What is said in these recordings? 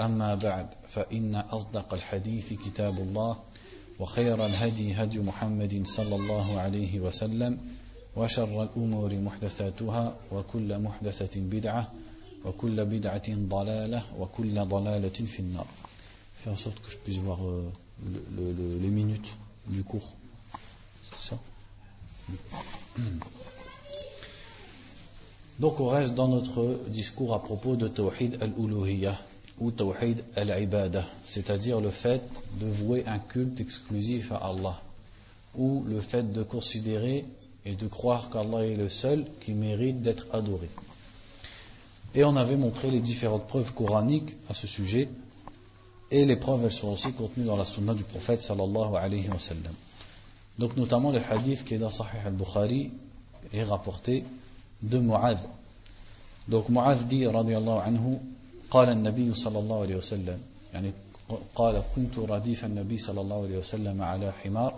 أما بعد فإن أصدق الحديث كتاب الله وخير الهدي هدي محمد صلى الله عليه وسلم وشر الأمور محدثاتها وكل محدثة بدعة وكل بدعة ضلالة وكل ضلالة في النار. Fais en sorte que je puisse voir euh, le, le, le, les minutes du cours. Ça? Donc on reste dans notre discours à propos de Tawhid al-Uluhiyah ou tawhid al-ibadah, c'est-à-dire le fait de vouer un culte exclusif à Allah, ou le fait de considérer et de croire qu'Allah est le seul qui mérite d'être adoré. Et on avait montré les différentes preuves coraniques à ce sujet, et les preuves elles sont aussi contenues dans la sunna du prophète sallallahu alayhi wa sallam. Donc notamment le hadith qui est dans Sahih al-Bukhari est rapporté de Mu'adh. Donc Mu'adh dit radiallahu anhu قال النبي صلى الله عليه وسلم يعني قال كنت رديف النبي صلى الله عليه وسلم على حمار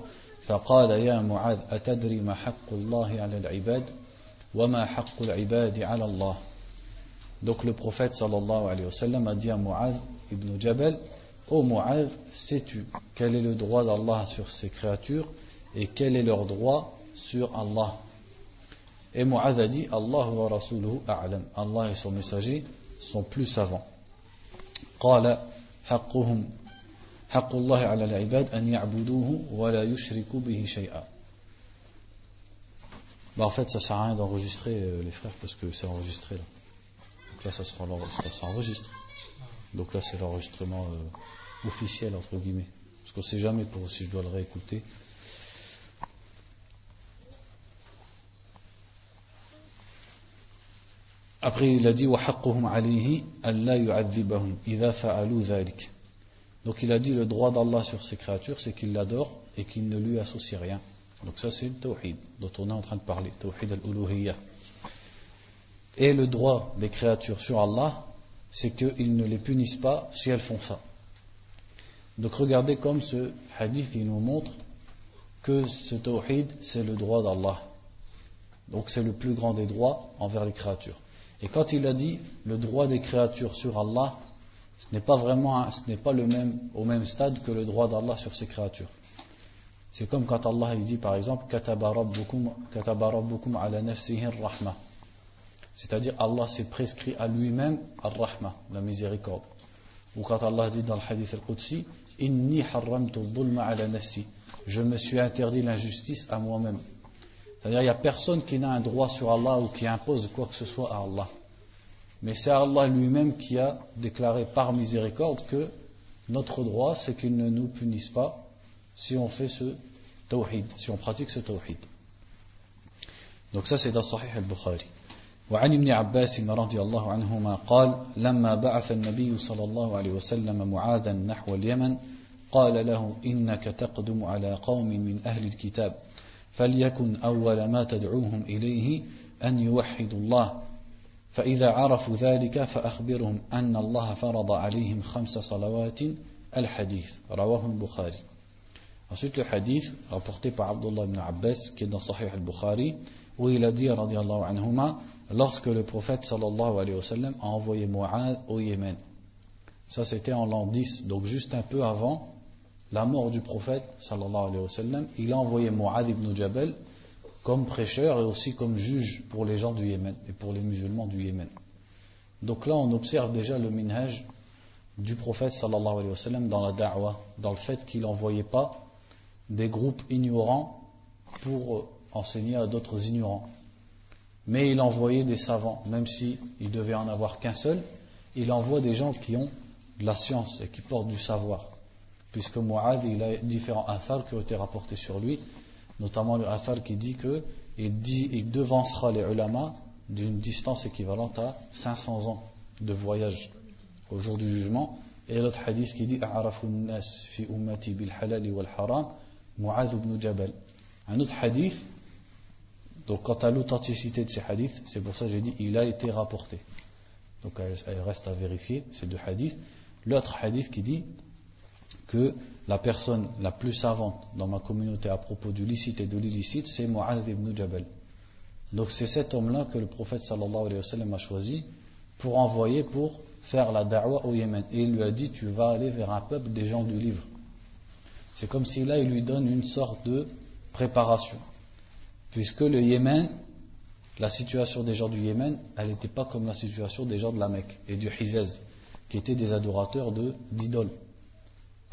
فقال يا معاذ أتدري ما حق الله على العباد وما حق العباد على الله Donc le prophète sallallahu alayhi wa sallam a dit à Mu'adh ibn Jabal Ô oh Mu'adh, sais-tu quel est le droit d'Allah sur ses créatures et quel est leur droit sur Allah Et Mu'adh a dit Allah wa rasuluhu a'lam. Allah et son messager sont plus savants. قال حقهم حق الله على العباد أن يعبدوه ولا يشركوا به شيئا bah en fait, ça sert à rien d'enregistrer euh, les frères parce que c'est enregistré là. Donc là, ça sera ça s'enregistre. Donc là, c'est l'enregistrement euh, officiel entre guillemets. Parce qu'on sait jamais pour si je dois le réécouter. Après, il a dit وَحَقُّهُمْ عَلَيْهِ أَلَّا يُعَذِّبَهُمْ إِذَا فَعَلُوا ذَلِكَ Donc il a dit le droit d'Allah sur ses créatures, c'est qu'il l'adore et qu'il ne lui associe rien. Donc ça c'est le tawhid dont on est en train de parler, tawhid al-uluhiyya. Et le droit des créatures sur Allah, c'est qu'ils ne les punissent pas si elles font ça. Donc regardez comme ce hadith il nous montre que ce tawhid c'est le droit d'Allah. Donc c'est le plus grand des droits envers les créatures. Et quand il a dit le droit des créatures sur Allah, ce n'est pas vraiment, ce n'est pas le même, au même stade que le droit d'Allah sur ses créatures. C'est comme quand Allah dit par exemple ala rahma C'est-à-dire Allah s'est prescrit à lui-même la miséricorde. Ou quand Allah dit dans le hadith al-Qudsi inni dhulma ala. Je me suis interdit l'injustice à moi-même. C'est-à-dire, il n'y a personne qui n'a un droit sur Allah ou qui impose quoi que ce soit à Allah. Mais c'est Allah lui-même qui a déclaré par miséricorde que notre droit, c'est qu'il ne nous punisse pas si on fait ce tawhid, si on pratique ce tawhid. Donc ça, c'est dans Sahih al-Bukhari. وعن ابن عباس رضي الله عنهما قال لما بعث النبي صلى الله عليه وسلم معاذا نحو اليمن قال له إنك تقدم على قوم من أهل الكتاب فليكن أول ما تدعوهم إليه أن يوحدوا الله فإذا عرفوا ذلك فأخبرهم أن الله فرض عليهم خمس صلوات الحديث رواه البخاري Ensuite, le hadith rapporté par Abdullah ibn Abbas, qui est dans Sahih al-Bukhari, où il a dit, radiallahu anhuma, lorsque le prophète sallallahu alayhi wa sallam a envoyé Mu'ad au Yémen. Ça, c'était en l'an 10, donc juste un peu avant la mort du prophète sallallahu alayhi wa il a envoyé Mu'adh ibn Jabal comme prêcheur et aussi comme juge pour les gens du Yémen et pour les musulmans du Yémen. Donc là, on observe déjà le minhaj du prophète sallallahu alayhi wa dans la da'wah, dans le fait qu'il n'envoyait pas des groupes ignorants pour enseigner à d'autres ignorants. Mais il envoyait des savants, même s'il il devait en avoir qu'un seul, il envoie des gens qui ont de la science et qui portent du savoir. Puisque Mu'ad, il a différents affaires qui ont été rapportés sur lui, notamment le affaire qui dit que il, dit, il devancera les ulama d'une distance équivalente à 500 ans de voyage au jour du jugement. Et l'autre hadith qui dit fi ummati bil halal wal haram ibn Jabal. Un autre hadith, donc quant à l'authenticité de ces hadiths, c'est pour ça que j'ai dit il a été rapporté. Donc elle reste à vérifier ces deux hadiths. L'autre hadith qui dit que la personne la plus savante dans ma communauté à propos du licite et de l'illicite, c'est Mu'adh ibn Jabal. Donc c'est cet homme-là que le prophète sallallahu alayhi wa sallam a choisi pour envoyer pour faire la da'wah au Yémen. Et il lui a dit, tu vas aller vers un peuple des gens du livre. C'est comme si là, il lui donne une sorte de préparation. Puisque le Yémen, la situation des gens du Yémen, elle n'était pas comme la situation des gens de la Mecque et du Hizaz, qui étaient des adorateurs d'idoles.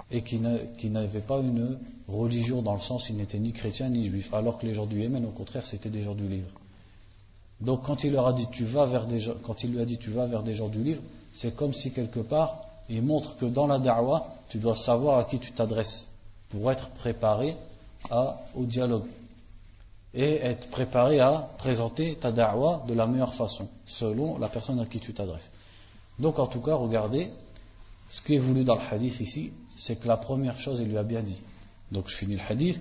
Et qui n'avaient pas une religion dans le sens, ils n'étaient ni chrétiens ni juifs. Alors que les gens du Yémen, au contraire, c'était des gens du livre. Donc quand il leur a dit tu vas vers des gens, quand il lui a dit tu vas vers des gens du livre, c'est comme si quelque part il montre que dans la da'wah, tu dois savoir à qui tu t'adresses pour être préparé au dialogue et être préparé à présenter ta da'wah de la meilleure façon, selon la personne à qui tu t'adresses. Donc en tout cas, regardez, ce qui est voulu dans le hadith ici, c'est que la première chose, il lui a bien dit. Donc je finis le hadith.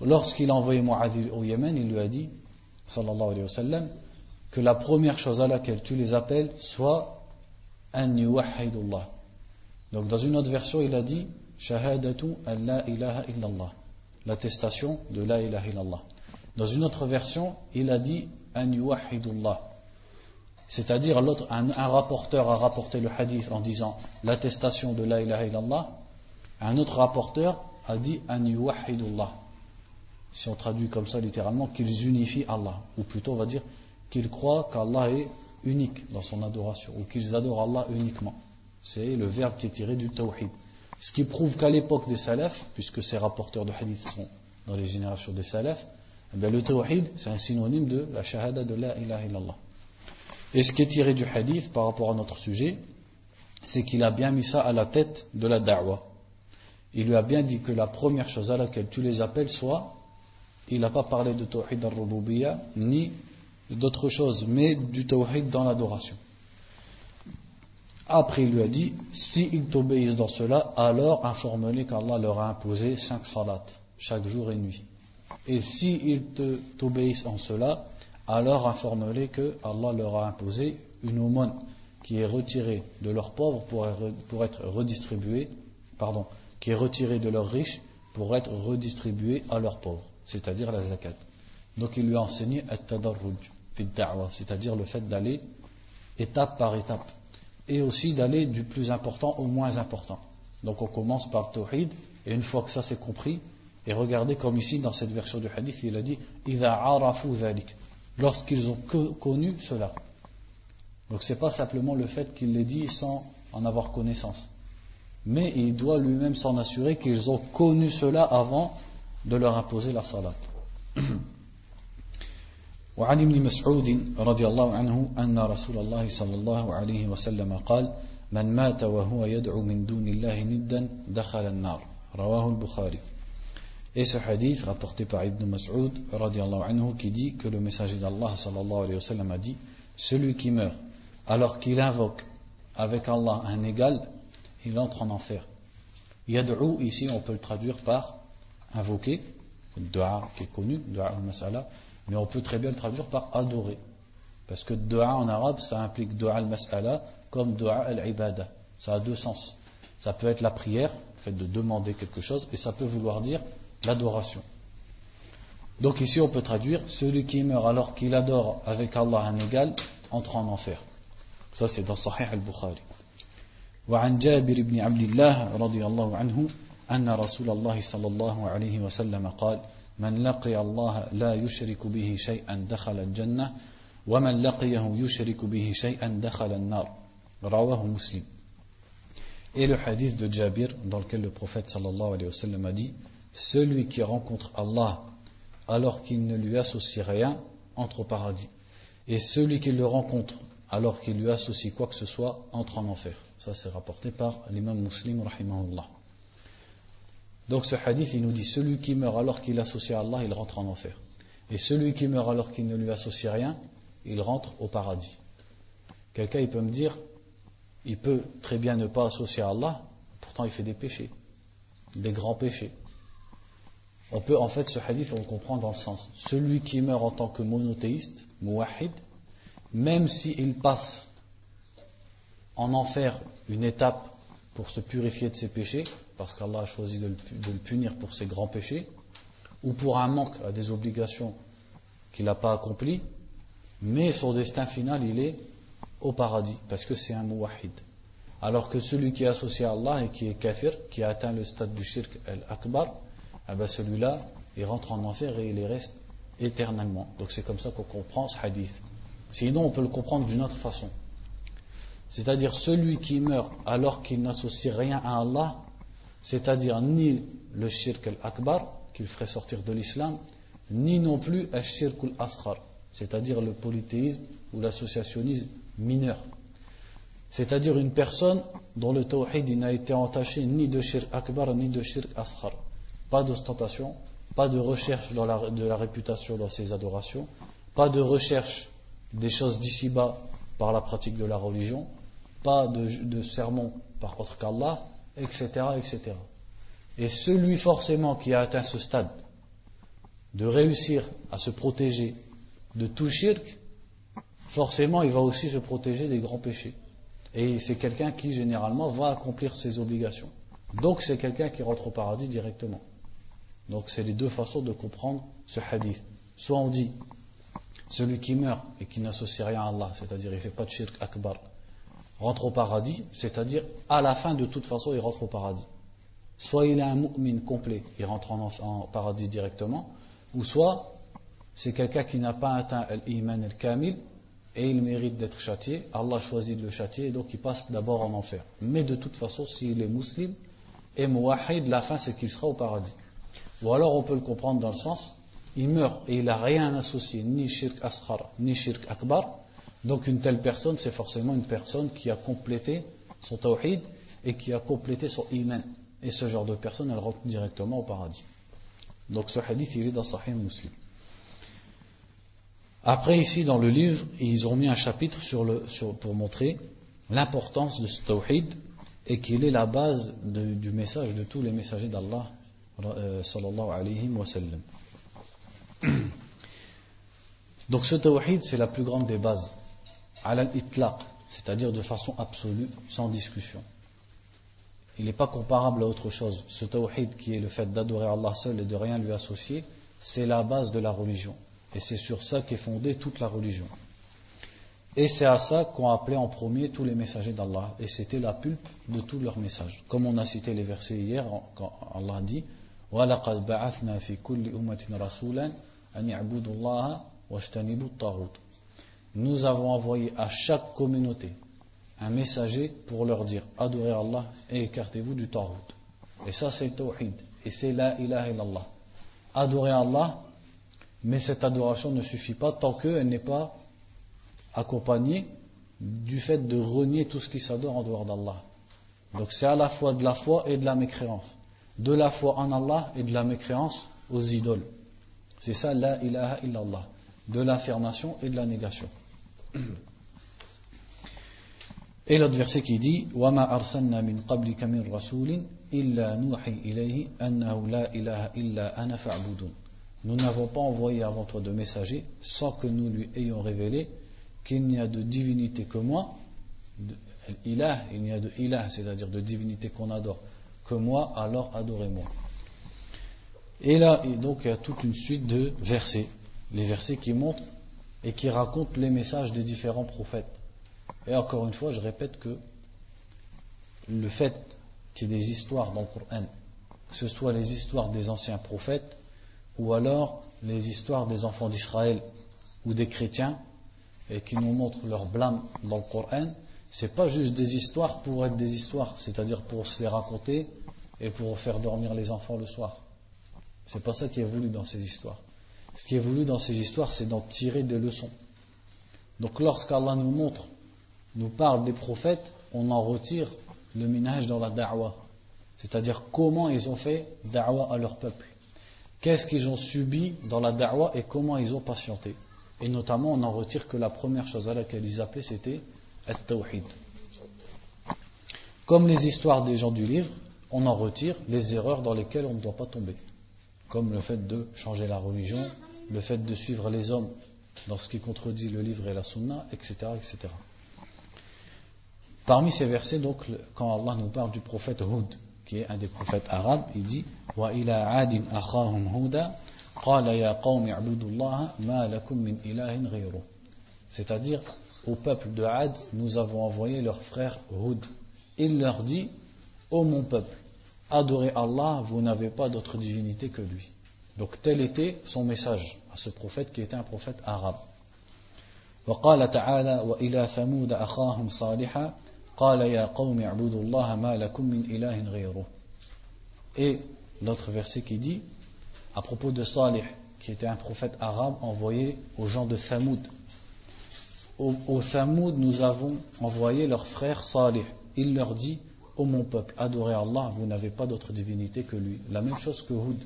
Lorsqu'il a envoyé Mu'adh au Yémen, il lui a dit, sallallahu alayhi wa sallam, que la première chose à laquelle tu les appelles soit an yuwahidullah. Donc dans une autre version, il a dit, shahadatu an la ilaha illallah. L'attestation de la ilaha illallah. Dans une autre version, il a dit an yuwahidullah. C'est-à-dire, l'autre, un, rapporteur a rapporté le hadith en disant l'attestation de la ilaha illallah. Un autre rapporteur a dit an yuwahidullah. Si on traduit comme ça littéralement, qu'ils unifient Allah. Ou plutôt, on va dire qu'ils croient qu'Allah est unique dans son adoration. Ou qu'ils adorent Allah uniquement. C'est le verbe qui est tiré du tawhid. Ce qui prouve qu'à l'époque des salafs, puisque ces rapporteurs de hadith sont dans les générations des salafs, eh le tawhid, c'est un synonyme de la shahada de la ilaha illallah. Et ce qui est tiré du hadith par rapport à notre sujet, c'est qu'il a bien mis ça à la tête de la da'wah. Il lui a bien dit que la première chose à laquelle tu les appelles soit, il n'a pas parlé de tawhid al-rububiyya, ni d'autre chose, mais du tawhid dans l'adoration. Après, il lui a dit, s'ils t'obéissent dans cela, alors informe-les qu'Allah leur a imposé cinq salats, chaque jour et nuit. Et s'ils t'obéissent en cela, alors informe-les que Allah leur a imposé une aumône qui est retirée de leurs pauvres pour être redistribuée, pardon, qui est retirée de leurs riches pour être redistribuée à leurs pauvres, c'est-à-dire la zakat. Donc il lui a enseigné c'est-à-dire le fait d'aller étape par étape et aussi d'aller du plus important au moins important. Donc on commence par tawhid et une fois que ça c'est compris, et regardez comme ici dans cette version du hadith, il a dit lorsqu'ils ont connu cela. Donc c'est pas simplement le fait qu'il l'ait dit sans en avoir connaissance Mais il doit lui-même s'en assurer qu'ils ont connu cela avant de leur imposer la salat. وعن ابن مسعود رضي الله عنه أن رسول الله صلى الله عليه وسلم قال من مات وهو يدعو من دون الله ندا دخل النار رواه البخاري Et ce hadith rapporté par Ibn Mas'ud anhu qui dit que le messager d'Allah sallallahu alayhi wa sallam a dit Celui qui meurt alors qu'il invoque avec Allah un égal, il entre en enfer. Yad'u ici on peut le traduire par invoquer, dua qui est connu, dua al-mas'ala, mais on peut très bien le traduire par adorer. Parce que dua en arabe ça implique dua al-mas'ala comme dua al-ibada. Ça a deux sens. Ça peut être la prière, le fait de demander quelque chose, et ça peut vouloir dire l'adoration. Donc ici on peut traduire celui qui meurt alors qu'il adore avec Allah un égal entre en enfer. Ça c'est dans Sahih al-Bukhari. وعن جابر بن عبد الله رضي الله عنه أن رسول الله صلى الله عليه وسلم قال من لقي الله لا يشرك به شيئا دخل الجنة ومن لقيه يشرك به شيئا دخل النار رواه مسلم Et le hadith de Jabir, dans lequel le prophète sallallahu alayhi wa sallam a dit Celui qui rencontre Allah alors qu'il ne lui associe rien entre au paradis. Et celui qui le rencontre alors qu'il lui associe quoi que ce soit entre en enfer. Ça, c'est rapporté par l'imam muslim, rahimahullah. Donc ce hadith, il nous dit Celui qui meurt alors qu'il associe à Allah, il rentre en enfer. Et celui qui meurt alors qu'il ne lui associe rien, il rentre au paradis. Quelqu'un, il peut me dire il peut très bien ne pas associer à Allah, pourtant il fait des péchés, des grands péchés. On peut en fait ce hadith on le comprend dans le sens celui qui meurt en tant que monothéiste, muwahid, même s'il passe en enfer une étape pour se purifier de ses péchés, parce qu'Allah a choisi de le, punir pour ses grands péchés, ou pour un manque à des obligations qu'il n'a pas accomplies, mais son destin final il est au paradis, parce que c'est un muwahid. Alors que celui qui est associé à Allah et qui est kafir, qui a atteint le stade du shirk al-akbar, eh ben celui-là, il rentre en enfer et il y reste éternellement. Donc c'est comme ça qu'on comprend ce hadith. Sinon, on peut le comprendre d'une autre façon. C'est-à-dire celui qui meurt alors qu'il n'associe rien à Allah, c'est-à-dire ni le shirk al-akbar, qu'il ferait sortir de l'islam, ni non plus le shirk al-asghar, c'est-à-dire le polythéisme ou l'associationnisme mineur. C'est-à-dire une personne dont le tawhid n'a été entaché ni de shirk akbar ni de shirk asghar. Pas d'ostentation, pas de recherche de la réputation dans ses adorations, pas de recherche des choses d'ici-bas par la pratique de la religion, pas de, de sermon par autre qu'Allah, etc., etc. Et celui forcément qui a atteint ce stade de réussir à se protéger de tout shirk, forcément il va aussi se protéger des grands péchés. Et c'est quelqu'un qui généralement va accomplir ses obligations. Donc c'est quelqu'un qui rentre au paradis directement. Donc c'est les deux façons de comprendre ce hadith. Soit on dit celui qui meurt et qui n'associe rien à Allah, c'est-à-dire il ne fait pas de shirk akbar, rentre au paradis, c'est-à-dire à la fin de toute façon il rentre au paradis. Soit il est un mu'min complet, il rentre en, en paradis directement, ou soit c'est quelqu'un qui n'a pas atteint l'iman al-kamil et il mérite d'être châtié. Allah choisit de le châtier et donc il passe d'abord en enfer. Mais de toute façon, s'il est musulman et muwahid, la fin c'est qu'il sera au paradis. Ou alors on peut le comprendre dans le sens, il meurt et il n'a rien associé, ni shirk asghar, ni shirk akbar. Donc une telle personne, c'est forcément une personne qui a complété son tawhid et qui a complété son iman. Et ce genre de personne, elle rentre directement au paradis. Donc ce hadith, il est dans Sahih Muslim. Après, ici, dans le livre, ils ont mis un chapitre pour montrer l'importance de ce tawhid et qu'il est la base du message de tous les messagers d'Allah, euh, sallallahu alayhi wa sallam. Donc ce tawhid, c'est la plus grande des bases, al-itlaq, c'est-à-dire de façon absolue, sans discussion. Il n'est pas comparable à autre chose. Ce tawhid qui est le fait d'adorer Allah seul et de rien lui associer, c'est la base de la religion. Et c'est sur ça qu'est fondée toute la religion. Et c'est à ça qu'ont appelé en premier tous les messagers d'Allah. Et c'était la pulpe de tous leurs messages. Comme on a cité les versets hier, quand Allah dit Nous avons envoyé à chaque communauté un messager pour leur dire adorez Allah et écartez-vous du Tawhid. Et ça c'est Tawhid. Et c'est la ilaha illallah. Adorer Allah mais cette adoration ne suffit pas tant qu'elle n'est pas accompagnée du fait de renier tout ce qui s'adore en dehors d'Allah. Donc c'est à la fois de la foi et de la mécréance. De la foi en Allah et de la mécréance aux idoles. C'est ça la ilaha illallah. De l'affirmation et de la négation. Et l'autre verset qui dit وَمَا أَرْسَلْنَا مِنْ قَبْلِكَ مِنْ رَسُولٍ إِلَّا نُوحِي إِلَيْهِ أَنَّهُ لَا إِلَهَ إِلَّا أَنَا فَاعْبُدُونَ nous n'avons pas envoyé avant toi de messager sans que nous lui ayons révélé qu'il n'y a de divinité que moi, ilah, il n'y a de ilah, c'est-à-dire de divinité qu'on adore, que moi, alors adorez-moi. Et là, donc, il y a toute une suite de versets, les versets qui montrent et qui racontent les messages des différents prophètes. Et encore une fois, je répète que le fait qu'il y ait des histoires dans le Coran, que ce soit les histoires des anciens prophètes, ou alors les histoires des enfants d'Israël ou des chrétiens et qui nous montrent leur blâme dans le Coran, c'est pas juste des histoires pour être des histoires, c'est-à-dire pour se les raconter et pour faire dormir les enfants le soir. C'est pas ça qui est voulu dans ces histoires. Ce qui est voulu dans ces histoires, c'est d'en tirer des leçons. Donc lorsqu'Allah nous montre, nous parle des prophètes, on en retire le minage dans la da'wah. C'est-à-dire comment ils ont fait da'wah à leur peuple. Qu'est-ce qu'ils ont subi dans la da'wah et comment ils ont patienté. Et notamment, on en retire que la première chose à laquelle ils appelaient, c'était at-tawhid. Comme les histoires des gens du livre, on en retire les erreurs dans lesquelles on ne doit pas tomber. Comme le fait de changer la religion, le fait de suivre les hommes dans ce qui contredit le livre et la sunna, etc. etc. Parmi ces versets, donc, quand Allah nous parle du prophète Hud, qui est un des prophètes arabes, il dit. C'est-à-dire, au peuple de Had, nous avons envoyé leur frère Hud. Il leur dit Ô mon peuple, adorez Allah, vous n'avez pas d'autre divinité que lui. Donc tel était son message à ce prophète qui était un prophète arabe. وقال تعالى وإلى ثمود أخاهم صالحا et l'autre verset qui dit, à propos de Salih, qui était un prophète arabe envoyé aux gens de Thamoud. Au, au Thamoud, nous avons envoyé leur frère Salih. Il leur dit, ô mon peuple, adorez Allah, vous n'avez pas d'autre divinité que lui. La même chose que Hud.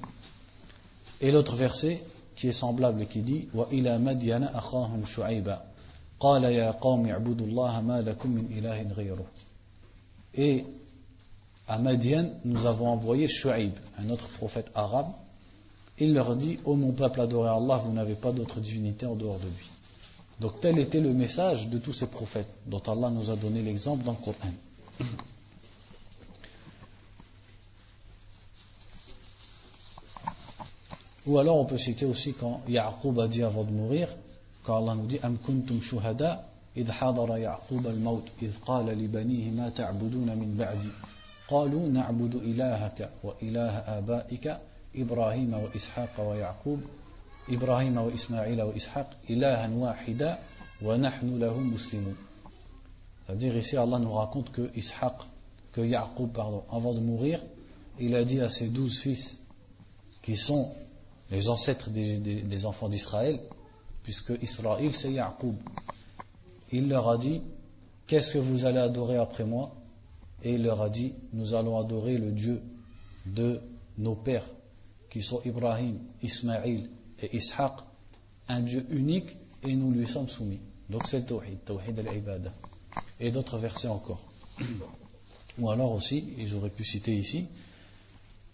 Et l'autre verset, qui est semblable qui dit, Wa ila Madiana akhahum shu'ayba. Et à Madian, nous avons envoyé Shu'aib, un autre prophète arabe. Il leur dit Ô mon peuple, adorez Allah, vous n'avez pas d'autre divinité en dehors de lui. Donc tel était le message de tous ces prophètes, dont Allah nous a donné l'exemple dans le Coran. Ou alors on peut citer aussi quand Ya'qub a dit avant de mourir quand Allah nous dit Am kuntum shuhada إذ حضر يعقوب الموت إذ قال لبنيه ما تعبدون من بعدي قالوا نعبد إلهك وإله آبائك إبراهيم وإسحاق ويعقوب إبراهيم وإسماعيل وإسحاق إلها واحدا ونحن له مسلمون C'est-à-dire ici Allah nous raconte que Ishaq, que Yaqub, pardon, avant de mourir, il a dit à ses douze fils, qui sont les ancêtres des, enfants d'Israël, puisque Israël c'est Yaqub. Il leur a dit Qu'est-ce que vous allez adorer après moi? Et il leur a dit Nous allons adorer le Dieu de nos pères, qui sont Ibrahim, Ismaïl et Ishaq, un Dieu unique, et nous lui sommes soumis. Donc c'est le Tawhid, Tawhid al-Ibadah. Et d'autres versets encore. Ou alors aussi, ils auraient pu citer ici,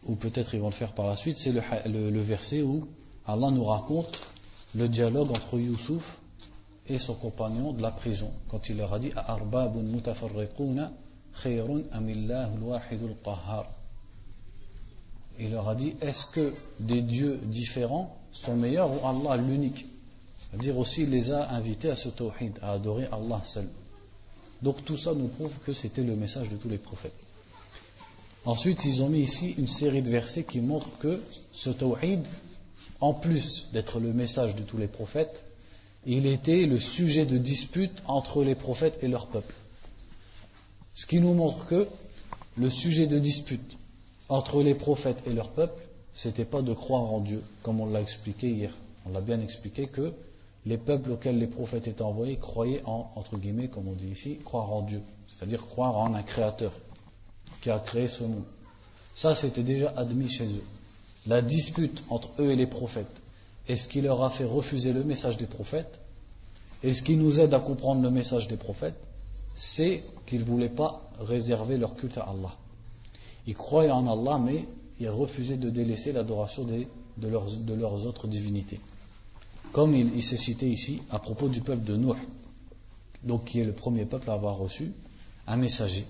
ou peut-être ils vont le faire par la suite, c'est le, verset où Allah nous raconte le dialogue entre Youssouf et son compagnon de la prison, quand il leur a dit Il leur a dit Est-ce que des dieux différents sont meilleurs ou Allah l'unique? C'est-à-dire aussi, il les a invités à ce tawhid, à adorer Allah seul. Donc tout ça nous prouve que c'était le message de tous les prophètes. Ensuite, ils ont mis ici une série de versets qui montrent que ce tawhid, en plus d'être le message de tous les prophètes, il était le sujet de dispute entre les prophètes et leur peuple. Ce qui nous montre que le sujet de dispute entre les prophètes et leur peuple, c'était pas de croire en Dieu, comme on l'a expliqué hier. On l'a bien expliqué que les peuples auxquels les prophètes étaient envoyés croyaient en, entre guillemets, comme on dit ici, croire en Dieu. C'est-à-dire croire en un créateur qui a créé ce monde. Ça, c'était déjà admis chez eux la dispute entre eux et les prophètes est ce qui leur a fait refuser le message des prophètes, et ce qui nous aide à comprendre le message des prophètes, c'est qu'ils ne voulaient pas réserver leur culte à Allah. Ils croyaient en Allah, mais ils refusaient de délaisser l'adoration de, leurs, autres divinités. Comme il, s'est cité ici à propos du peuple de Nuh, donc qui est le premier peuple à avoir reçu un messager,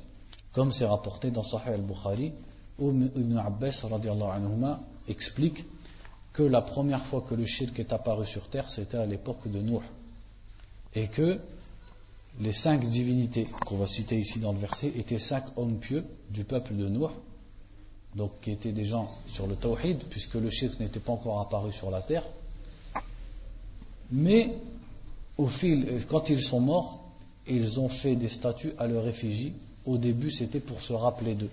comme c'est rapporté dans Sahih al-Bukhari, où Ibn Abbas explique que la première fois que le shirk est apparu sur terre, c'était à l'époque de Nuh. Et que les cinq divinités qu'on va citer ici dans le verset étaient cinq hommes pieux du peuple de Nuh, donc qui étaient des gens sur le tawhid, puisque le shirk n'était pas encore apparu sur la terre. Mais au fil, quand ils sont morts, ils ont fait des statues à leur effigie. Au début, c'était pour se rappeler d'eux.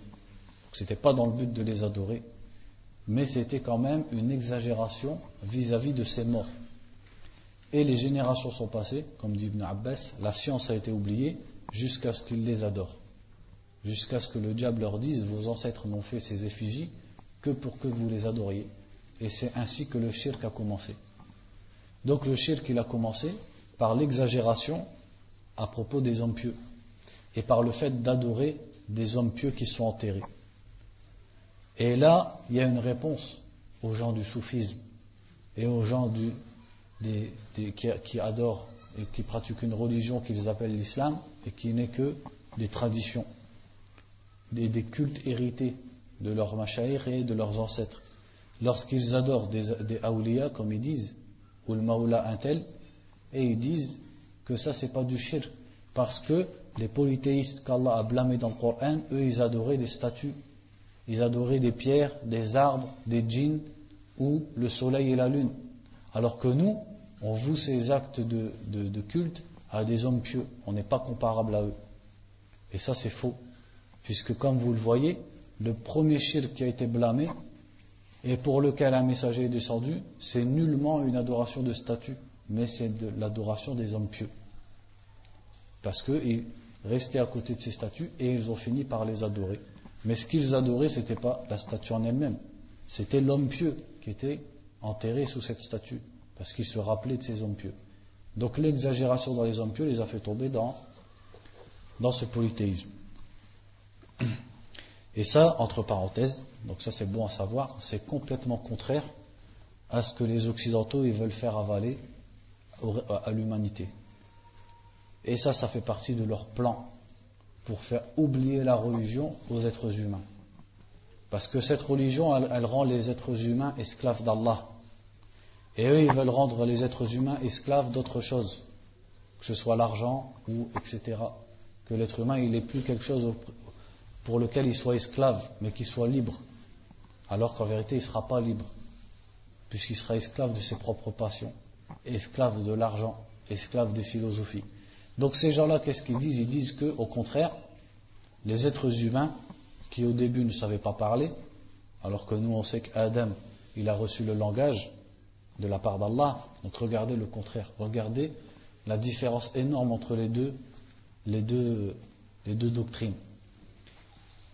Ce n'était pas dans le but de les adorer, mais c'était quand même une exagération vis-à-vis de ces morts. Et les générations sont passées, comme dit Ibn Abbas, la science a été oubliée jusqu'à ce qu'ils les adorent. Jusqu'à ce que le diable leur dise Vos ancêtres n'ont fait ces effigies que pour que vous les adoriez. Et c'est ainsi que le shirk a commencé. Donc le shirk, il a commencé par l'exagération à propos des hommes pieux et par le fait d'adorer des hommes pieux qui sont enterrés. Et là, il y a une réponse aux gens du soufisme et aux gens qui, adorent et qui pratiquent une religion qu'ils appellent l'islam et qui n'est que des traditions, des, cultes hérités de leurs machaïr et de leurs ancêtres. Lorsqu'ils adorent des, des comme ils disent, ou le maoula un tel, et ils disent que ça c'est pas du shirk, parce que les polythéistes qu'Allah a blâmés dans le Coran, eux ils adoraient des statues, ils adoraient des pierres, des arbres, des djinns, ou le soleil et la lune. Alors que nous, on voue ces actes de, culte à des hommes pieux, on n'est pas comparable à eux. Et ça c'est faux, puisque comme vous le voyez, le premier shirk qui a été blâmé, et pour lequel un messager est descendu, c'est nullement une adoration de statut, mais c'est l'adoration des hommes pieux. Parce qu'ils restaient à côté de ces statues et ils ont fini par les adorer. Mais ce qu'ils adoraient, ce n'était pas la statue en elle-même, c'était l'homme pieux qui était enterré sous cette statue, parce qu'il se rappelait de ces hommes pieux. Donc l'exagération dans les hommes pieux les a fait tomber dans, dans ce polythéisme. Et ça, entre parenthèses, donc ça c'est bon à savoir, c'est complètement contraire à ce que les Occidentaux ils veulent faire avaler à l'humanité. Et ça, ça fait partie de leur plan pour faire oublier la religion aux êtres humains. Parce que cette religion, elle, rend les êtres humains esclaves d'Allah. Et eux, ils veulent rendre les êtres humains esclaves d'autre chose, que ce soit l'argent ou etc. Que l'être humain, il n'est plus quelque chose pour lequel il soit esclave, mais qu'il soit libre. Alors qu'en vérité, il ne sera pas libre, puisqu'il sera esclave de ses propres passions, esclave de l'argent, esclave des philosophies. Donc ces gens-là, qu'est-ce qu'ils disent? Ils disent que, au contraire, les êtres humains, qui au début ne savaient pas parler, alors que nous on sait qu'Adam, il a reçu le langage de la part d'Allah. Donc regardez le contraire, regardez la différence énorme entre les deux, les deux, les deux doctrines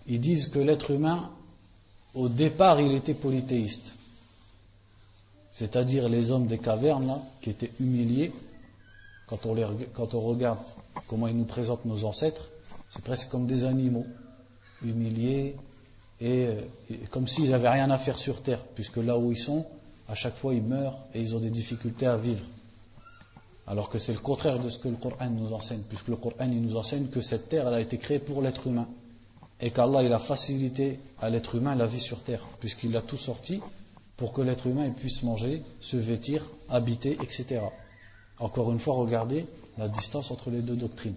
ils disent que l'être humain, au départ, il était polythéiste. C'est-à-dire les hommes des cavernes, là, qui étaient humiliés. Quand on, regarde comment ils nous présentent nos ancêtres, c'est presque comme des animaux, humiliés, et, et comme s'ils n'avaient rien à faire sur terre, puisque là où ils sont, à chaque fois ils meurent et ils ont des difficultés à vivre. Alors que c'est le contraire de ce que le Coran nous enseigne, puisque le Coran nous enseigne que cette terre a été créée pour l'être humain et qu'Allah a facilité à l'être humain la vie sur terre, puisqu'il a tout sorti pour que l'être humain puisse manger, se vêtir, habiter, etc. Encore une fois, regardez la distance entre les deux doctrines.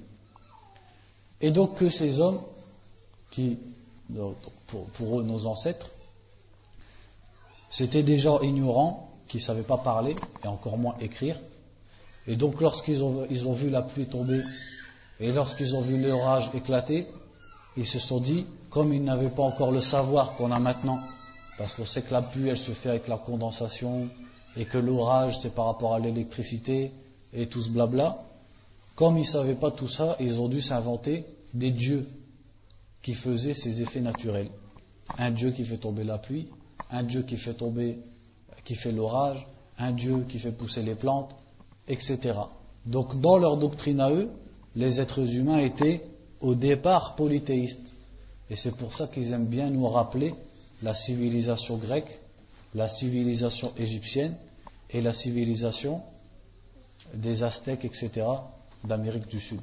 Et donc que ces hommes, qui, pour, eux, nos ancêtres, c'était des gens ignorants qui ne savaient pas parler et encore moins écrire. Et donc lorsqu'ils ont, vu la pluie tomber et lorsqu'ils ont vu l'orage éclater, ils se sont dit, comme ils n'avaient pas encore le savoir qu'on a maintenant, parce qu'on sait que la pluie, elle se fait avec la condensation, et que l'orage, c'est par rapport à l'électricité, et tout ce blabla, comme ils ne savaient pas tout ça, ils ont dû s'inventer des dieux qui faisaient ces effets naturels. Un dieu qui fait tomber la pluie, un dieu qui fait tomber, qui fait l'orage, un dieu qui fait pousser les plantes, etc. Donc dans leur doctrine à eux, les êtres humains étaient au départ polythéistes. Et c'est pour ça qu'ils aiment bien nous rappeler la civilisation grecque, la civilisation égyptienne et la civilisation des Aztèques, etc., d'Amérique du Sud.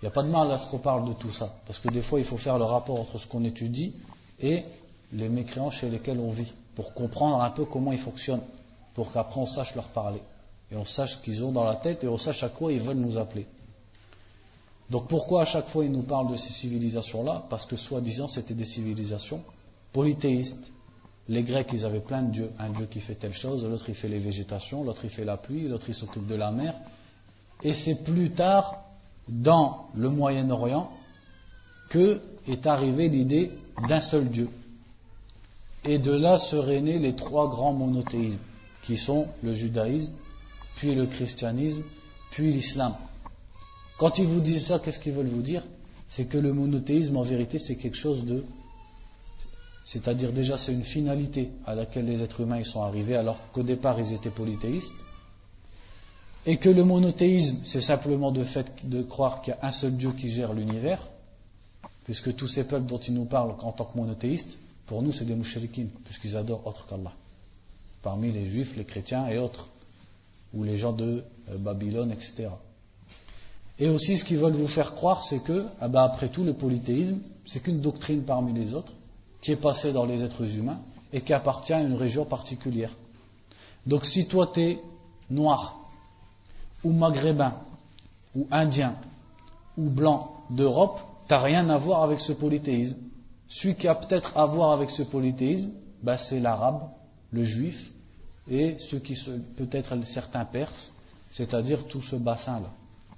Il n'y a pas de mal à ce qu'on parle de tout ça, parce que des fois il faut faire le rapport entre ce qu'on étudie et les mécréants chez lesquels on vit, pour comprendre un peu comment ils fonctionnent, pour qu'après on sache leur parler, et on sache ce qu'ils ont dans la tête, et on sache à quoi ils veulent nous appeler. Donc pourquoi à chaque fois il nous parle de ces civilisations-là? Parce que soi-disant c'était des civilisations polythéistes. Les Grecs, ils avaient plein de dieux. Un dieu qui fait telle chose, l'autre il fait les végétations, l'autre il fait la pluie, l'autre il s'occupe de la mer. Et c'est plus tard dans le Moyen-Orient que est arrivée l'idée d'un seul Dieu. Et de là seraient nés les trois grands monothéismes, qui sont le judaïsme, puis le christianisme, puis l'islam. Quand ils vous disent ça, qu'est-ce qu'ils veulent vous dire? C'est que le monothéisme, en vérité, c'est quelque chose de... C'est-à-dire déjà, c'est une finalité à laquelle les êtres humains sont arrivés, alors qu'au départ, ils étaient polythéistes. Et que le monothéisme, c'est simplement le fait de croire qu'il y a un seul Dieu qui gère l'univers, puisque tous ces peuples dont ils nous parlent en tant que monothéistes, pour nous, c'est des mouchriquines, puisqu'ils adorent autre qu'Allah. Parmi les juifs, les chrétiens et autres, ou les gens de euh, Babylone, etc. Et aussi, ce qu'ils veulent vous faire croire, c'est que, ah ben, après tout, le polythéisme, c'est qu'une doctrine parmi les autres, qui est passée dans les êtres humains, et qui appartient à une région particulière. Donc, si toi, tu es noir, ou maghrébin, ou indien, ou blanc d'Europe, tu rien à voir avec ce polythéisme. Celui qui a peut-être à voir avec ce polythéisme, ben c'est l'arabe, le juif, et ceux qui peut-être certains perses, c'est-à-dire tout ce bassin-là,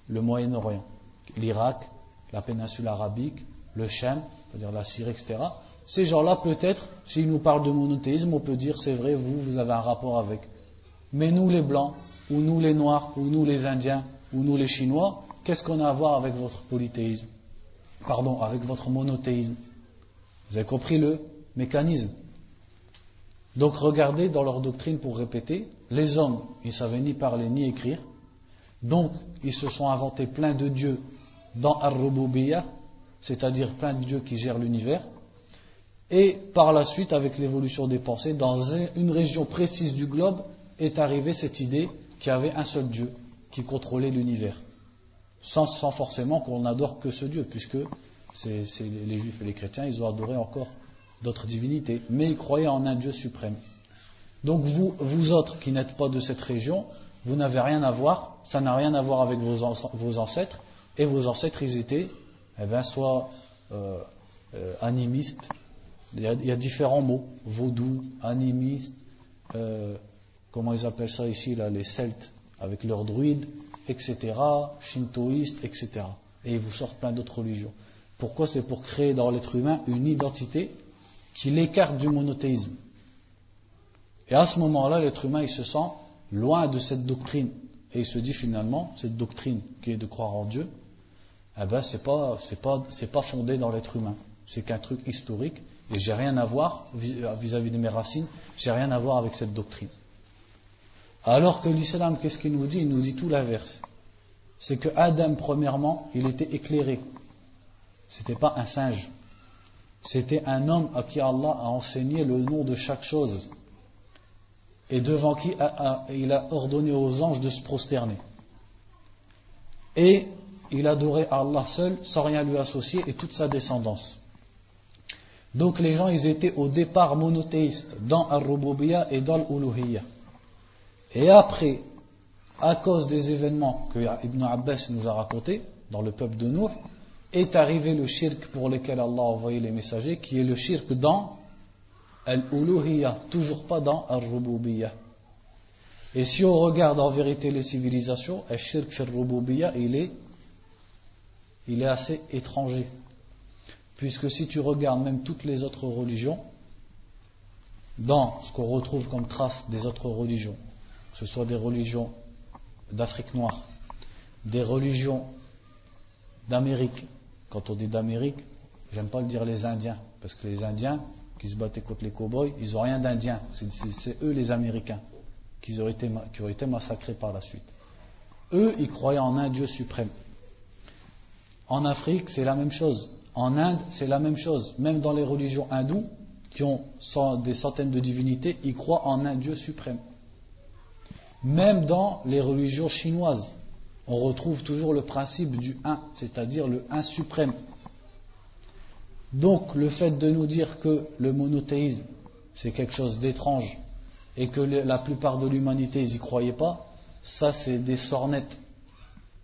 le Moyen-Orient, l'Irak, la péninsule arabique, le Shem, c'est-à-dire la Syrie, etc. Ces gens-là, peut-être, s'ils nous parlent de monothéisme, on peut dire c'est vrai, vous, vous avez un rapport avec. Mais nous, les Blancs, ou nous, les Noirs, ou nous, les Indiens, ou nous, les Chinois, qu'est-ce qu'on a à voir avec votre polythéisme? Pardon, avec votre monothéisme vous avez compris le mécanisme? Donc regardez dans leur doctrine pour répéter, les hommes, ils ne savaient ni parler ni écrire, donc ils se sont inventés plein de dieux dans ar cest c'est-à-dire plein de dieux qui gèrent l'univers, et par la suite, avec l'évolution des pensées, dans une région précise du globe est arrivée cette idée qu'il y avait un seul Dieu qui contrôlait l'univers, sans, forcément qu'on n'adore que ce Dieu, puisque les juifs et les chrétiens, ils ont adoré encore d'autres divinités, mais ils croyaient en un Dieu suprême. Donc vous, vous autres qui n'êtes pas de cette région, vous n'avez rien à voir, ça n'a rien à voir avec vos, ancêtres, et vos ancêtres, ils étaient, eh bien, soit euh, euh, animistes, il y, a, différents mots, vaudou, animiste, euh, comment ils appellent ça ici, là, les Celtes, avec leurs druides, etc., shintoïstes, etc. Et ils vous sortent plein d'autres religions. Pourquoi? C'est pour créer dans l'être humain une identité qui l'écarte du monothéisme. Et à ce moment-là, l'être humain, il se sent loin de cette doctrine. Et il se dit finalement, cette doctrine qui est de croire en Dieu, eh ben, c'est pas, pas, pas fondé dans l'être humain. C'est qu'un truc historique, et j'ai rien à voir vis-à-vis de mes racines, j'ai rien à voir avec cette doctrine. Alors que l'islam, qu'est-ce qu'il nous dit? Il nous dit tout l'inverse. C'est que Adam, premièrement, il était éclairé. C'était pas un singe. C'était un homme à qui Allah a enseigné le nom de chaque chose et devant qui il a ordonné aux anges de se prosterner. Et il adorait Allah seul sans rien lui associer et toute sa descendance. Donc les gens, ils étaient au départ monothéistes dans Al-Rububiyya et dans l'Uluhiyya. Et après, à cause des événements que Ibn Abbas nous a racontés dans le peuple de Nour, est arrivé le shirk pour lequel Allah a envoyé les messagers, qui est le shirk dans al-uluhiyya, toujours pas dans al-rububiyya. Et si on regarde en vérité les civilisations, le shirk fil rububiyya, il il est assez étranger. Puisque si tu regardes même toutes les autres religions, dans ce qu'on retrouve comme trace des autres religions, que ce soit des religions d'Afrique noire, des religions d'Amérique, quand on dit d'Amérique, j'aime pas le dire les Indiens, parce que les Indiens qui se battaient contre les cow-boys, ils n'ont rien d'Indiens. C'est eux les Américains qui, auraient été, qui ont été massacrés par la suite. Eux, ils croyaient en un Dieu suprême. En Afrique, c'est la même chose. En Inde, c'est la même chose. Même dans les religions hindoues, qui ont des centaines de divinités, ils croient en un Dieu suprême. Même dans les religions chinoises, on retrouve toujours le principe du un, c'est-à-dire le un suprême. Donc le fait de nous dire que le monothéisme, c'est quelque chose d'étrange et que la plupart de l'humanité, ils n'y croyaient pas, ça c'est des sornettes,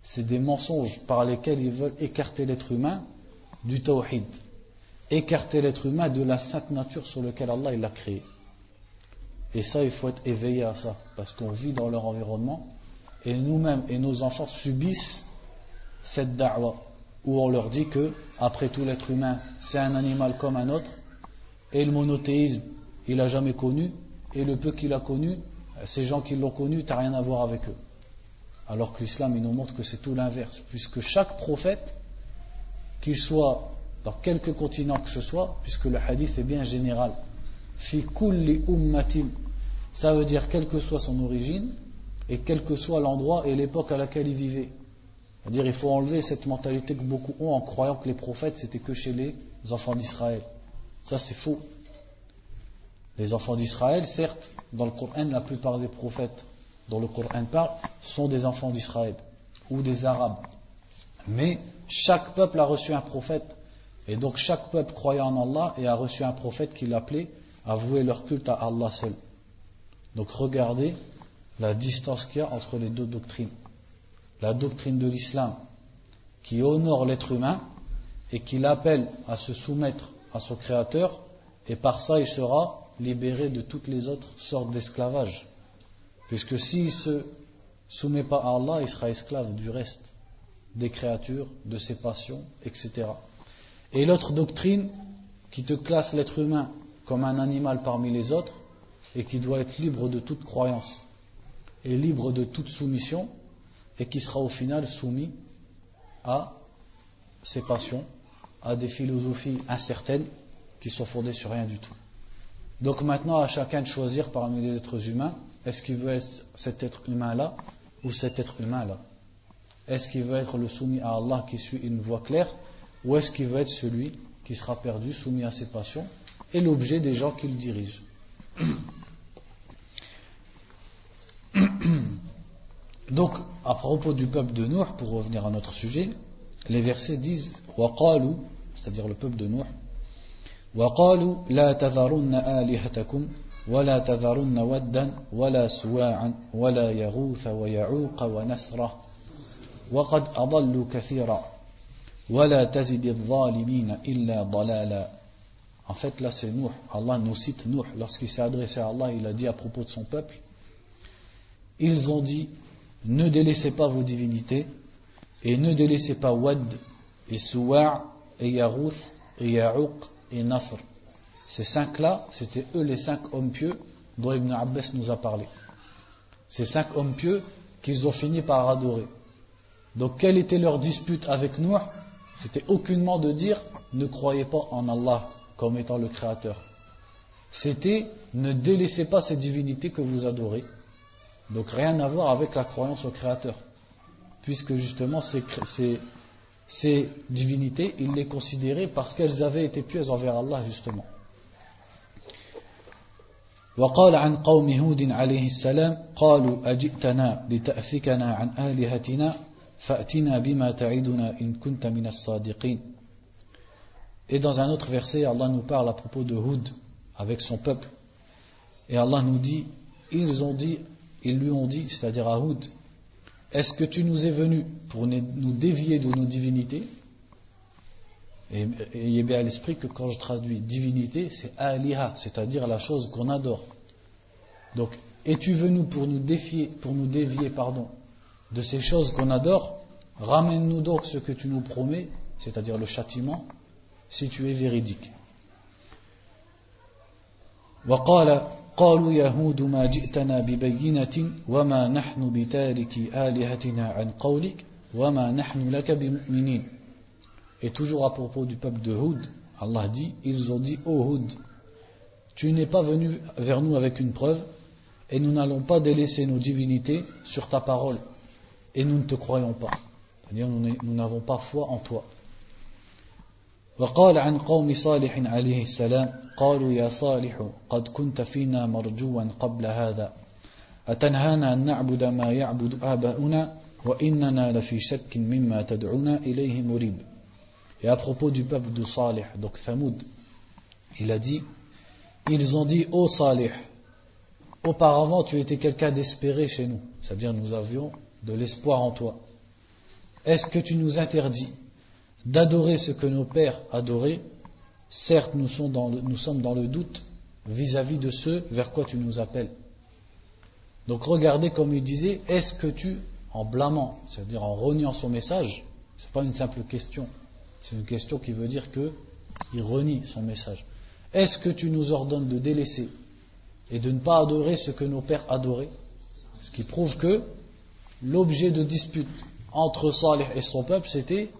c'est des mensonges par lesquels ils veulent écarter l'être humain du tawhid, écarter l'être humain de la sainte nature sur laquelle Allah l'a créé. Et ça, il faut être éveillé à ça, parce qu'on vit dans leur environnement et nous-mêmes et nos enfants subissent cette da'wa où on leur dit que, après tout, l'être humain, c'est un animal comme un autre, et le monothéisme, il n'a jamais connu, et le peu qu'il a connu, ces gens qui l'ont connu, tu n'as rien à voir avec eux. Alors que l'islam, il nous montre que c'est tout l'inverse, puisque chaque prophète, qu'il soit dans quelque continent que ce soit, puisque le hadith est bien général, fi kulli ummatin, ça veut dire quelle que soit son origine, et quel que soit l'endroit et l'époque à laquelle il vivait. C'est-à-dire il faut enlever cette mentalité que beaucoup ont en croyant que les prophètes c'était que chez les enfants d'Israël. Ça c'est faux. Les enfants d'Israël, certes, dans le Coran, la plupart des prophètes dont le Coran parle sont des enfants d'Israël ou des Arabes. Mais chaque peuple a reçu un prophète. Et donc chaque peuple croyait en Allah et a reçu un prophète qui l'appelait à vouer leur culte à Allah seul. Donc regardez la distance qu'il y a entre les deux doctrines. La doctrine de l'islam qui honore l'être humain et qui l'appelle à se soumettre à son créateur et par ça il sera libéré de toutes les autres sortes d'esclavage. Puisque s'il ne se soumet pas à Allah, il sera esclave du reste des créatures, de ses passions, etc. Et l'autre doctrine qui te classe l'être humain comme un animal parmi les autres et qui doit être libre de toute croyance et libre de toute soumission et qui sera au final soumis à ses passions, à des philosophies incertaines qui sont fondées sur rien du tout. Donc maintenant à chacun de choisir parmi les êtres humains, est-ce qu'il veut être cet être humain-là ou cet être humain-là? Est-ce qu'il veut être le soumis à Allah qui suit une voie claire ou est-ce qu'il veut être celui qui sera perdu, soumis à ses passions et l'objet des gens qui le dirigent Donc, à propos du peuple de Nuh, pour revenir à notre sujet, les versets disent وقالوا, c'est-à-dire le peuple de Nuh, وقالوا لا تذرن آلهتكم ولا تذرن ودا ولا سواعا ولا يغوث ويعوق ونسرا وقد أضلوا كثيرا ولا تزد الظالمين إلا ضلالا En fait, là, c'est Nuh. Allah nous cite Nuh. Lorsqu'il s'est adressé à Allah, il a dit à propos de son peuple Ils ont dit ne délaissez pas vos divinités et ne délaissez pas Wad et Suwa' et Yarouth et Ya'uq et Nasr. Ces cinq-là, c'était eux les cinq hommes pieux dont Ibn Abbas nous a parlé. Ces cinq hommes pieux qu'ils ont fini par adorer. Donc quelle était leur dispute avec nous C'était aucunement de dire ne croyez pas en Allah comme étant le Créateur. C'était ne délaissez pas ces divinités que vous adorez donc rien à voir avec la croyance au Créateur. Puisque justement ces, ces, divinités, il les considérait parce qu'elles avaient été pieuses envers Allah justement. وقال عن قوم هود عليه السلام قالوا أجئتنا لتأفكنا عن آلهتنا Fa'tina ta'iduna in. Et dans un autre verset, Allah nous parle à propos de Hud avec son peuple. Et Allah nous dit, ils ont dit, ils lui ont dit, c'est-à-dire à Hud, est-ce que tu nous es venu pour nous dévier de nos divinités? Et, et ayez bien à l'esprit que quand je traduis divinité, c'est aliha, c'est-à-dire la chose qu'on adore. Donc, es-tu venu pour nous défier, pour nous dévier, pardon, de ces choses qu'on adore Ramène-nous donc ce que tu nous promets, c'est-à-dire le châtiment, si tu es véridique. قالوا يهود ما جئتنا ببينة وما نحن بتارك آلهتنا عن قولك وما نحن لك بمؤمنين Et toujours à propos du peuple de Houd, Allah dit, ils ont dit, ô Houd, tu n'es pas venu vers nous avec une preuve, et nous n'allons pas délaisser nos divinités sur ta parole, Et nous ne te croyons pas. C'est-à-dire, nous n'avons pas foi en toi. وقال عن قوم صالح عليه السلام قالوا يا صالح قد كنت فينا مرجوا قبل هذا أتنهانا أن نعبد ما يعبد آباؤنا وإننا لفي شك مما تدعونا إليه مريب Et à propos du peuple de Salih, donc Thamoud, il a dit, ils ont dit, ô oh Salih, auparavant tu étais quelqu'un d'espéré chez nous, c'est-à-dire nous avions de l'espoir en toi. Est-ce que tu nous interdis d'adorer ce que nos pères adoraient, certes nous sommes dans le, doute vis-à-vis de ceux vers quoi tu nous appelles. Donc regardez comme il disait, est-ce que tu, en blâmant, c'est-à-dire en reniant son message, C'est pas une simple question. C'est une question qui veut dire que il renie son message. Est-ce que tu nous ordonnes de délaisser et de ne pas adorer ce que nos pères adoraient? Ce qui prouve que l'objet de dispute entre Salih et son peuple, c'était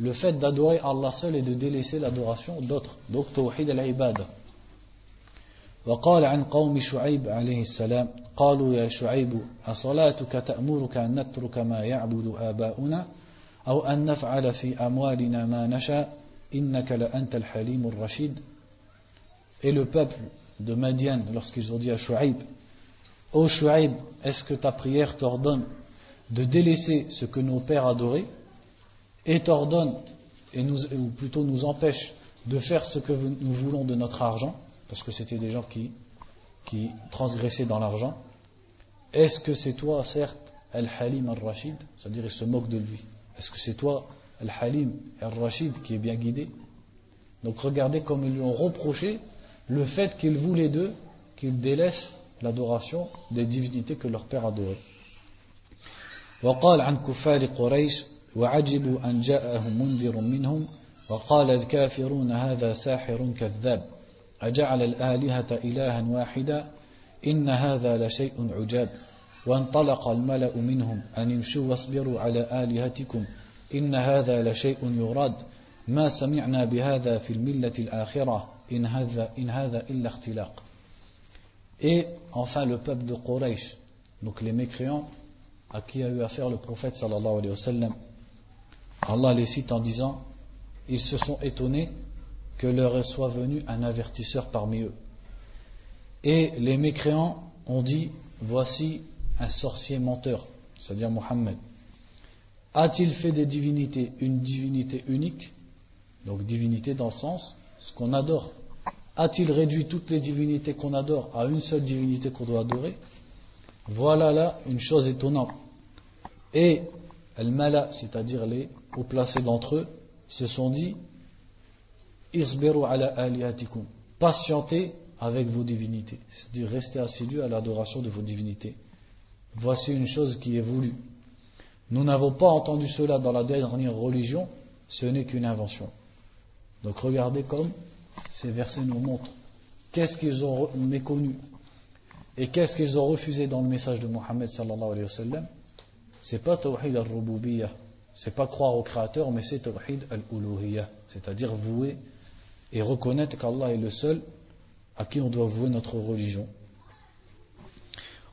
le fait d'adorer Allah seul et de délaisser l'adoration d'autres. Donc, tawhid al-ibad. وقال عن قوم شعيب عليه السلام قالوا يا شعيب أصلاتك تأمرك أن نترك ما يعبد آباؤنا أو أن نفعل في أموالنا ما نشاء إنك لأنت الحليم الرشيد Et le peuple de Madian, lorsqu'ils ont dit à Shu'aib, Ô oh Shu'aib, est-ce que ta prière t'ordonne de délaisser ce que nos pères adoraient et t'ordonne, et nous, ou plutôt nous empêche de faire ce que nous voulons de notre argent, parce que c'était des gens qui, transgressaient dans l'argent, est-ce que c'est toi, certes, Al-Halim al-Rashid, c'est-à-dire il se moque de lui. Est-ce que c'est toi, Al-Halim al-Rashid, qui est bien guidé? Donc regardez comme ils lui ont reproché le fait qu'ils voulaient d'eux qu'ils délaissent l'adoration des divinités que leur père adorait. وقال عن كفار قريش وعجبوا أن جاءهم منذر منهم وقال الكافرون هذا ساحر كذاب أجعل الآلهة إلها واحدا؟ إن هذا لشيء عجاب. وانطلق الملأ منهم أن امشوا واصبروا على آلهتكم إن هذا لشيء يراد. ما سمعنا بهذا في الملة الآخرة إن هذا, إن هذا إلا اختلاق. Et enfin le peuple de Quraysh, donc les mécréants à qui a eu affaire le prophète sallallahu alayhi wa sallam, Allah les cite en disant Ils se sont étonnés que leur soit venu un avertisseur parmi eux. Et les mécréants ont dit Voici un sorcier menteur, c'est-à-dire Mohammed. A-t-il fait des divinités une divinité unique? Donc divinité dans le sens, ce qu'on adore. A-t-il réduit toutes les divinités qu'on adore à une seule divinité qu'on doit adorer? Voilà là une chose étonnante. Et al-mala, c'est-à-dire les haut placés d'entre eux, se sont dit Isberu ala alihatikum. Patientez avec vos divinités. C'est-à-dire restez assidus à l'adoration de vos divinités. Voici une chose qui est voulue. Nous n'avons pas entendu cela dans la dernière religion, ce n'est qu'une invention. Donc regardez comme ces versets nous montrent qu'est-ce qu'ils ont méconnu et qu'est-ce qu'ils ont refusé dans le message de Mohammed sallallahu alayhi wa sallam? C'est pas tawhid al-rububiyyah, c'est pas croire au créateur, mais c'est tawhid al-uluhiyyah, c'est-à-dire vouer et reconnaître qu'Allah est le seul à qui on doit vouer notre religion.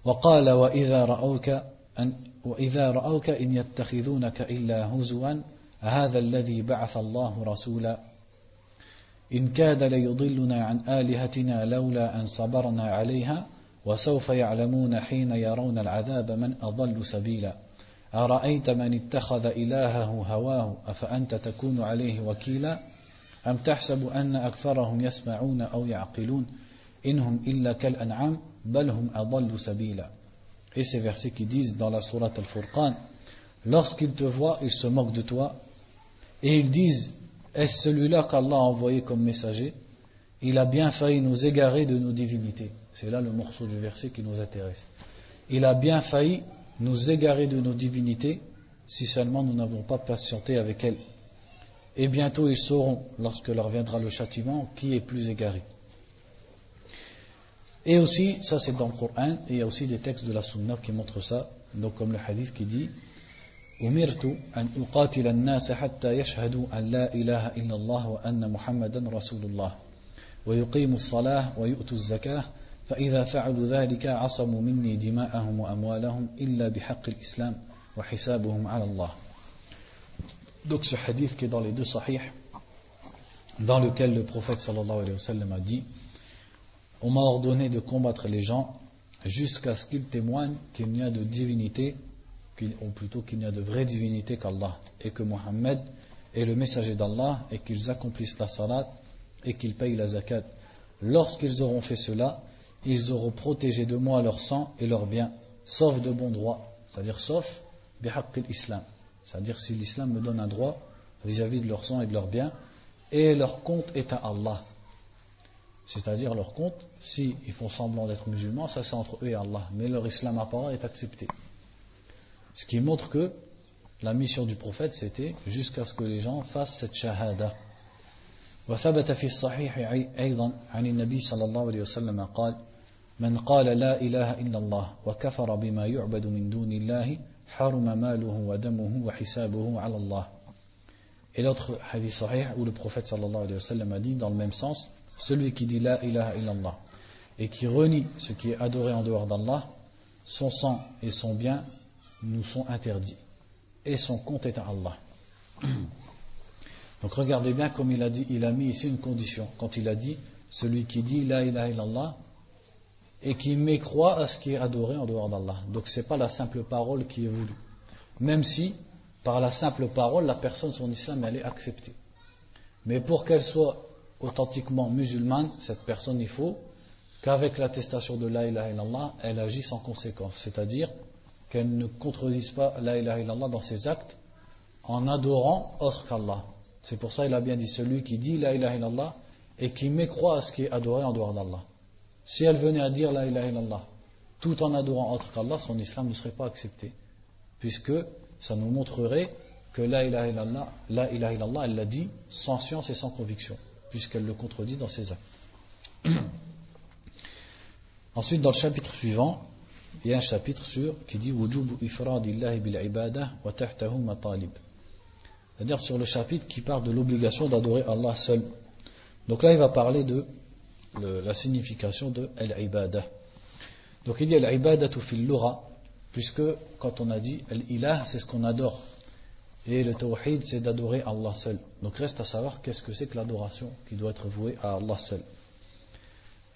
وقال وإذا رأوك أن وإذا رأوك إن يتخذونك إلا هزوا هذا الذي بعث الله رسولا إن كاد ليضلنا عن آلهتنا لولا أن صبرنا عليها وسوف يعلمون حين يرون العذاب من أضل سبيلا أرأيت من اتخذ إلهه هواه أفأنت تكون عليه وكيلا أم تحسب أن أكثرهم يسمعون أو يعقلون إنهم إلا كالأنعام بل هم أضل سبيلا Et ces versets qui disent dans la sourate Al-Furqan, lorsqu'ils te voient, ils se moquent de toi, et ils disent, est-ce celui-là qu'Allah a envoyé comme messager Il a bien failli nous égarer de nos divinités. C'est là le morceau du verset qui nous intéresse. Il a bien failli nous égarer de nos divinités si seulement nous n'avons pas patienté avec elles. Et bientôt ils sauront, lorsque leur viendra le châtiment, qui est plus égaré. Et aussi, ça c'est dans le Coran, et il y a aussi des textes de la Sunna qui montrent ça, donc comme le hadith qui dit أمرت أن أقاتل الناس حتى يشهدوا أن لا إله إلا الله وأن محمدا رسول الله ويقيموا الصلاة ويؤتوا الزكاة فإذا فعلوا ذلك عصموا مني دماءهم وأموالهم إلا بحق الإسلام وحسابهم على الله Donc ce hadith qui est dans les deux sahih, dans lequel le prophète sallallahu alayhi wa sallam a dit On m'a ordonné de combattre les gens jusqu'à ce qu'ils témoignent qu'il n'y a de divinité, ou plutôt qu'il n'y a de vraie divinité qu'Allah, et que Mohammed est le messager d'Allah, et qu'ils accomplissent la salat, et qu'ils payent la zakat. Lorsqu'ils auront fait cela, ils auront protégé de moi leur sang et leurs biens, sauf de bon droit, c'est-à-dire sauf bihaqqil islam, c'est-à-dire si l'islam me donne un droit vis-à-vis de leur sang et de leurs biens, et leur compte est à Allah. C'est-à-dire leur compte, s'ils font semblant d'être musulmans, ça c'est entre eux et Allah, mais leur islam apparent est accepté. Ce qui montre que la mission du prophète c'était jusqu'à ce que les gens fassent cette shahada. وثبت في الصحيح أيضا عن النبي صلى الله عليه وسلم قال من قال لا إله إلا الله وكفر بما يعبد من دون الله حرم ماله ودمه وحسابه على الله Et l'autre hadith sahih où le prophète sallallahu alayhi wa sallam a dit dans le même sens celui qui dit la ilaha illallah et qui renie ce qui est adoré en dehors d'Allah son sang et son bien nous sont interdits et son compte est à Allah. Donc regardez bien comme il a dit, il a mis ici une condition. Quand il a dit, celui qui dit la ilaha illallah et qui mécroit à ce qui est adoré en dehors d'Allah. Donc ce n'est pas la simple parole qui est voulue. Même si, par la simple parole, la personne, son islam, elle est acceptée. Mais pour qu'elle soit authentiquement musulmane, cette personne, il faut qu'avec l'attestation de la ilaha illallah, elle agisse en conséquence. C'est-à-dire qu'elle ne contredise pas la ilaha illallah dans ses actes en adorant autre qu'Allah. C'est pour ça qu'il a bien dit celui qui dit la ilaha illallah et qui mécroit à ce qui est adoré en dehors d'Allah. Si elle venait à dire la ilaha illallah tout en adorant autre qu'Allah, son islam ne serait pas accepté. Puisque ça nous montrerait que la ilaha illallah, la elle l'a dit sans science et sans conviction, puisqu'elle le contredit dans ses actes. Ensuite, dans le chapitre suivant, il y a un chapitre sur qui dit C'est-à-dire sur le chapitre qui parle de l'obligation d'adorer Allah seul. Donc là, il va parler de la signification de al-ibadah. Donc il dit al-ibadatu fil lura, puisque quand on a dit al-ilah, c'est ce qu'on adore. Et le tawhid, c'est d'adorer Allah seul. Donc reste à savoir qu'est-ce que c'est que l'adoration qui doit être vouée à Allah seul.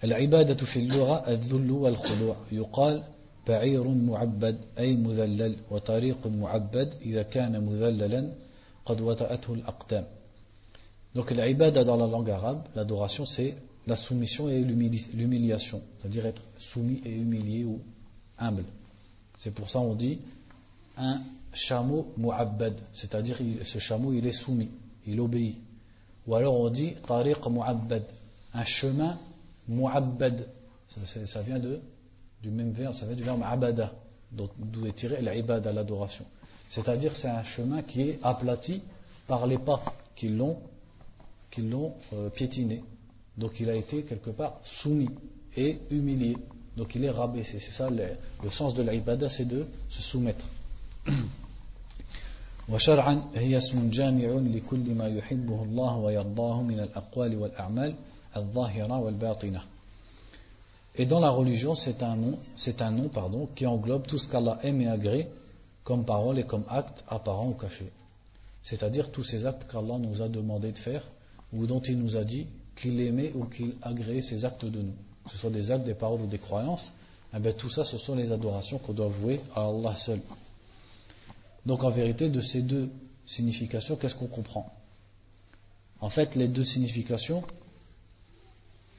العبادة في اللغة الذل والخضوع يقال بعير معبد أي مذلل وطريق معبد إذا كان مذللا قد وطأته الأقدام donc l'ibada dans la langue arabe, l'adoration c'est la soumission et l'humiliation, c'est-à-dire être soumis et humilié ou humble. C'est pour ça on dit un chameau mu'abbad, c'est-à-dire ce chameau il est soumis, il obéit. Ou alors on dit tariq mu'abbad, un chemin mu'abbad, ça, ça vient de, du même verbe, ça vient du verbe abada, d'où est tiré l'ibada, l'adoration. C'est-à-dire c'est un chemin qui est aplati par les pas qui l'ont qui l'ont euh, piétiné. Donc il a été quelque part soumis et humilié. Donc il est rabaissé. C'est ça le, le, sens de l'ibada, c'est de se soumettre. وشرعا هي اسم جامع لكل ما يحبه الله ويرضاه من الأقوال والأعمال الظاهرة والباطنة. Et dans la religion, c'est un nom, c'est un nom pardon, qui englobe tout ce qu'Allah aime et agrée comme parole et comme acte apparent ou caché. C'est-à-dire tous ces actes qu'Allah nous a demandé de faire ou dont il nous a dit qu'il aimait ou qu'il agréait ces actes de nous, que ce soit des actes, des paroles ou des croyances, eh bien, tout ça, ce sont les adorations qu'on doit vouer à Allah seul. Donc en vérité, de ces deux significations, qu'est-ce qu'on comprend? En fait, les deux significations,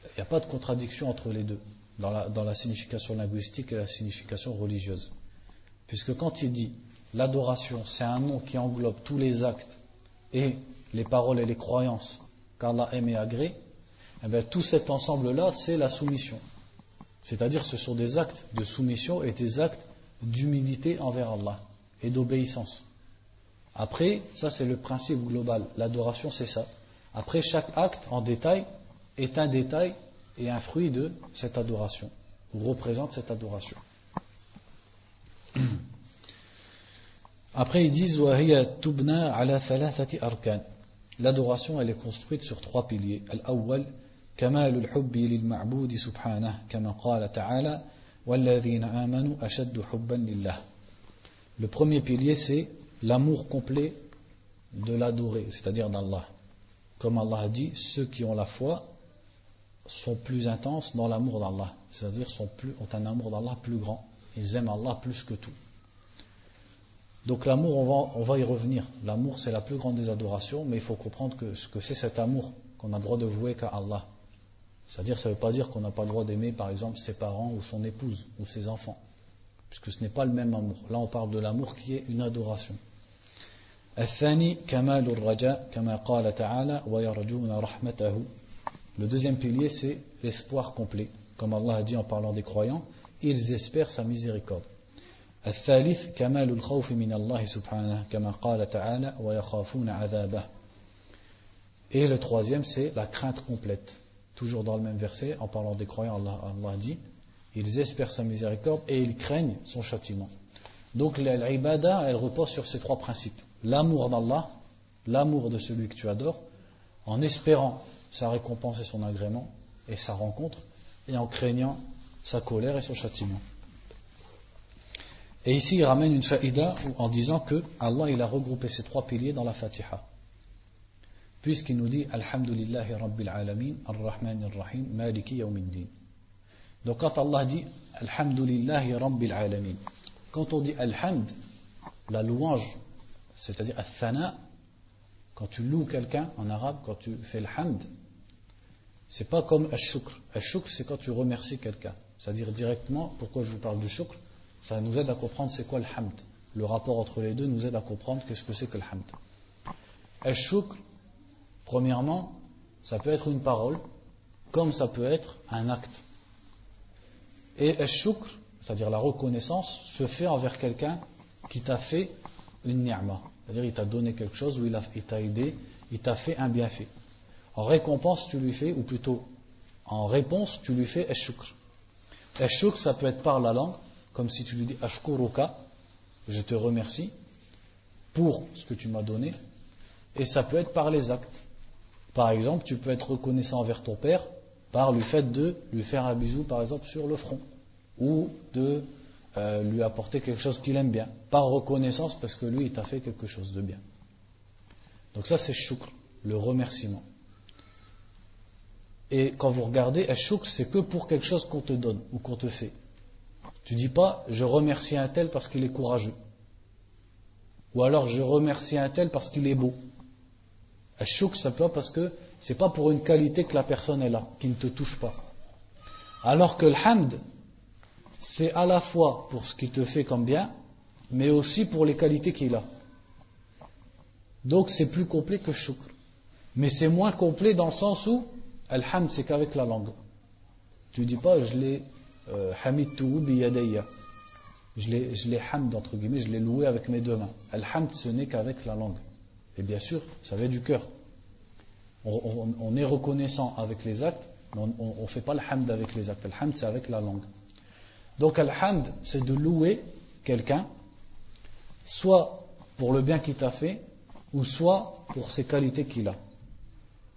il n'y a pas de contradiction entre les deux, dans la, dans la signification linguistique et la signification religieuse. Puisque quand il dit l'adoration, c'est un nom qui englobe tous les actes et les paroles et les croyances qu'Allah aime et agrée, eh bien, tout cet ensemble-là, c'est la soumission. C'est-à-dire, ce sont des actes de soumission et des actes d'humilité envers Allah et d'obéissance. Après, ça c'est le principe global. L'adoration, c'est ça. Après, chaque acte en détail est un détail et un fruit de cette adoration, ou représente cette adoration. Après, ils disent L'adoration, elle est construite sur trois piliers. Al-awwal, كمال الحب للمعبود سبحانه كما قال تعالى والذين آمنوا أشد حبا لله Le premier pilier, c'est l'amour complet de l'adoré, c'est-à-dire d'Allah. Comme Allah a dit, ceux qui ont la foi sont plus intenses dans l'amour d'Allah, c'est-à-dire ont un amour d'Allah plus grand. Ils aiment Allah plus que tout. Donc l'amour, on va, y revenir. L'amour, c'est la plus grande des adorations, mais il faut comprendre que ce que c'est cet amour qu'on a droit de vouer qu'à Allah. C'est-à-dire, ça ne veut pas dire qu'on n'a pas le droit d'aimer, par exemple, ses parents ou son épouse ou ses enfants, puisque ce n'est pas le même amour. Là, on parle de l'amour qui est une adoration. Le deuxième pilier, c'est l'espoir complet. Comme Allah a dit en parlant des croyants, ils espèrent sa miséricorde. الثالث كمال الخوف من الله سبحانه كما قال تعالى ويخافون عذابه Et le troisième, c'est la crainte complète. Toujours dans le même verset, en parlant des croyants, Allah, Allah dit Ils espèrent sa miséricorde et ils craignent son châtiment. Donc l'ibada, elle repose sur ces trois principes. L'amour d'Allah, l'amour de celui que tu adores, en espérant sa récompense et son agrément et sa rencontre, et en craignant sa colère et son châtiment. Et ici, il ramène une faïda en disant que Allah il a regroupé ces trois piliers dans la Fatiha. Puisqu'il nous dit Alhamdulillahi Rabbil Alamin, Ar-Rahman Ar-Rahim, Maliki Yawmiddin. Donc quand Allah dit Alhamdulillahi Rabbil Alamin, quand on dit Alhamd, la louange, c'est-à-dire Al-Thana, quand tu loues quelqu'un en arabe, quand tu fais le hamd, c'est pas comme Al-Shukr. Al-Shukr, c'est quand tu remercies quelqu'un. C'est-à-dire directement, pourquoi je vous parle du Shukr Ça nous aide à comprendre c'est quoi le hamd. Le rapport entre les deux nous aide à comprendre qu'est-ce que c'est que le hamd. Al-Shukr, premièrement, ça peut être une parole, comme ça peut être un acte. Et Al-Shukr, c'est-à-dire la reconnaissance, se fait envers quelqu'un qui t'a fait une ni'ma. C'est-à-dire il t'a donné quelque chose ou il t'a aidé, il t'a fait un bienfait. En récompense, tu lui fais, ou plutôt en réponse, tu lui fais Eshukr. Eshukr, ça peut être par la langue, comme si tu lui dis Ashkuruka, je te remercie pour ce que tu m'as donné, et ça peut être par les actes. Par exemple, tu peux être reconnaissant envers ton père par le fait de lui faire un bisou, par exemple, sur le front, ou de euh, lui apporter quelque chose qu'il aime bien, par reconnaissance parce que lui, il t'a fait quelque chose de bien. Donc ça, c'est shukr, le remerciement. Et quand vous regardez, shukr, c'est que pour quelque chose qu'on te donne ou qu'on te fait. Tu dis pas, je remercie un tel parce qu'il est courageux. Ou alors, je remercie un tel parce qu'il est beau. Shukr, ça peut parce que c'est pas pour une qualité que la personne est là, qui ne te touche pas. Alors que le hamd, c'est à la fois pour ce qu'il te fait comme bien, mais aussi pour les qualités qu'il a. Donc c'est plus complet que shukr. Mais c'est moins complet dans le sens où Alhamd c'est qu'avec la langue. Tu dis pas je l'ai euh, hamidtuhu biyadayya. Je l'ai, hamd entre guillemets, je l'ai loué avec mes deux mains. Alhamd ce n'est qu'avec la langue. Et bien sûr, ça vient du cœur. On, est reconnaissant avec les actes, mais on ne fait pas le hamd avec les actes. Alhamd c'est avec la langue. Donc Al-Hamd, c'est de louer quelqu'un, soit pour le bien qu'il t'a fait, ou soit pour ses qualités qu'il a.